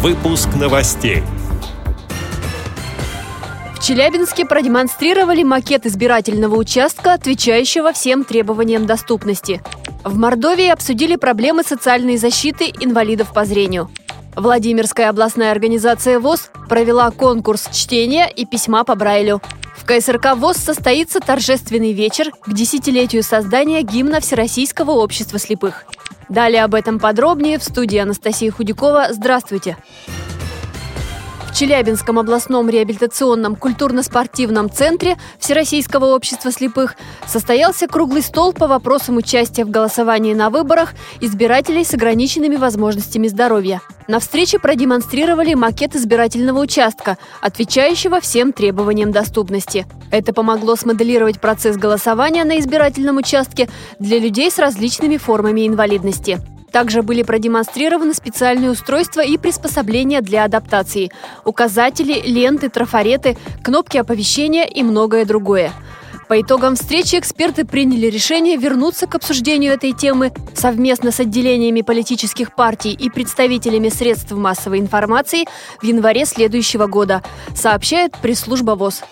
Выпуск новостей. В Челябинске продемонстрировали макет избирательного участка, отвечающего всем требованиям доступности. В Мордовии обсудили проблемы социальной защиты инвалидов по зрению. Владимирская областная организация ВОЗ провела конкурс чтения и письма по Брайлю. В КСРК ВОЗ состоится торжественный вечер к десятилетию создания гимна Всероссийского общества слепых. Далее об этом подробнее в студии Анастасии Худякова. Здравствуйте! В Челябинском областном реабилитационном культурно-спортивном центре Всероссийского общества слепых состоялся круглый стол по вопросам участия в голосовании на выборах избирателей с ограниченными возможностями здоровья. На встрече продемонстрировали макет избирательного участка, отвечающего всем требованиям доступности. Это помогло смоделировать процесс голосования на избирательном участке для людей с различными формами инвалидности. Также были продемонстрированы специальные устройства и приспособления для адаптации, указатели, ленты, трафареты, кнопки оповещения и многое другое. По итогам встречи эксперты приняли решение вернуться к обсуждению этой темы совместно с отделениями политических партий и представителями средств массовой информации в январе следующего года, сообщает пресс-служба ВОЗ.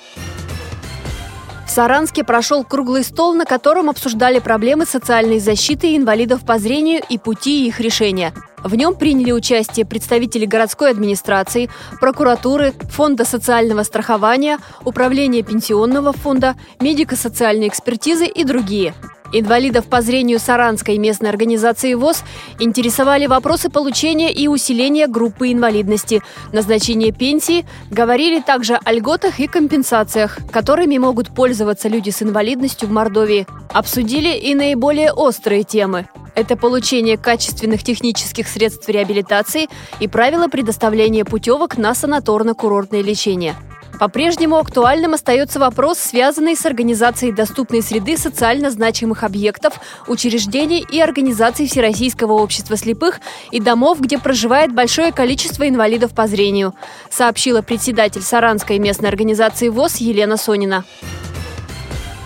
В Саранске прошел круглый стол, на котором обсуждали проблемы социальной защиты инвалидов по зрению и пути их решения. В нем приняли участие представители городской администрации, прокуратуры, Фонда социального страхования, Управления пенсионного фонда, медико-социальной экспертизы и другие. Инвалидов по зрению Саранской местной организации ВОЗ интересовали вопросы получения и усиления группы инвалидности, назначения пенсии, говорили также о льготах и компенсациях, которыми могут пользоваться люди с инвалидностью в Мордовии. Обсудили и наиболее острые темы. Это получение качественных технических средств реабилитации и правила предоставления путевок на санаторно-курортное лечение – по-прежнему актуальным остается вопрос, связанный с организацией доступной среды социально значимых объектов, учреждений и организаций Всероссийского общества слепых и домов, где проживает большое количество инвалидов по зрению, сообщила председатель Саранской местной организации ВОЗ Елена Сонина.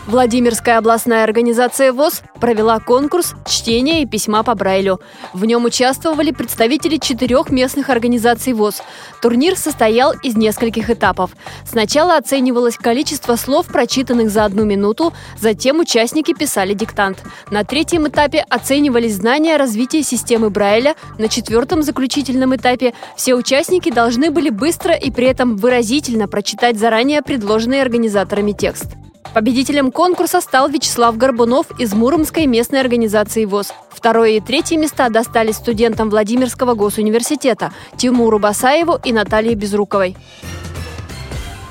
Владимирская областная организация ВОЗ провела конкурс чтения и письма по Брайлю. В нем участвовали представители четырех местных организаций ВОЗ. Турнир состоял из нескольких этапов. Сначала оценивалось количество слов, прочитанных за одну минуту, затем участники писали диктант. На третьем этапе оценивались знания развития системы Брайля. На четвертом заключительном этапе все участники должны были быстро и при этом выразительно прочитать заранее предложенный организаторами текст. Победителем конкурса стал Вячеслав Горбунов из Муромской местной организации ВОЗ. Второе и третье места достались студентам Владимирского госуниверситета Тимуру Басаеву и Наталье Безруковой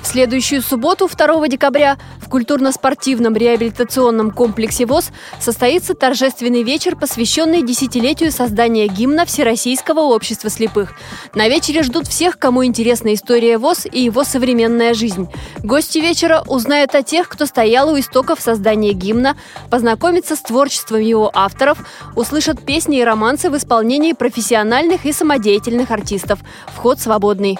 следующую субботу, 2 декабря, в культурно-спортивном реабилитационном комплексе ВОЗ состоится торжественный вечер, посвященный десятилетию создания гимна Всероссийского общества слепых. На вечере ждут всех, кому интересна история ВОЗ и его современная жизнь. Гости вечера узнают о тех, кто стоял у истоков создания гимна, познакомятся с творчеством его авторов, услышат песни и романсы в исполнении профессиональных и самодеятельных артистов. Вход свободный.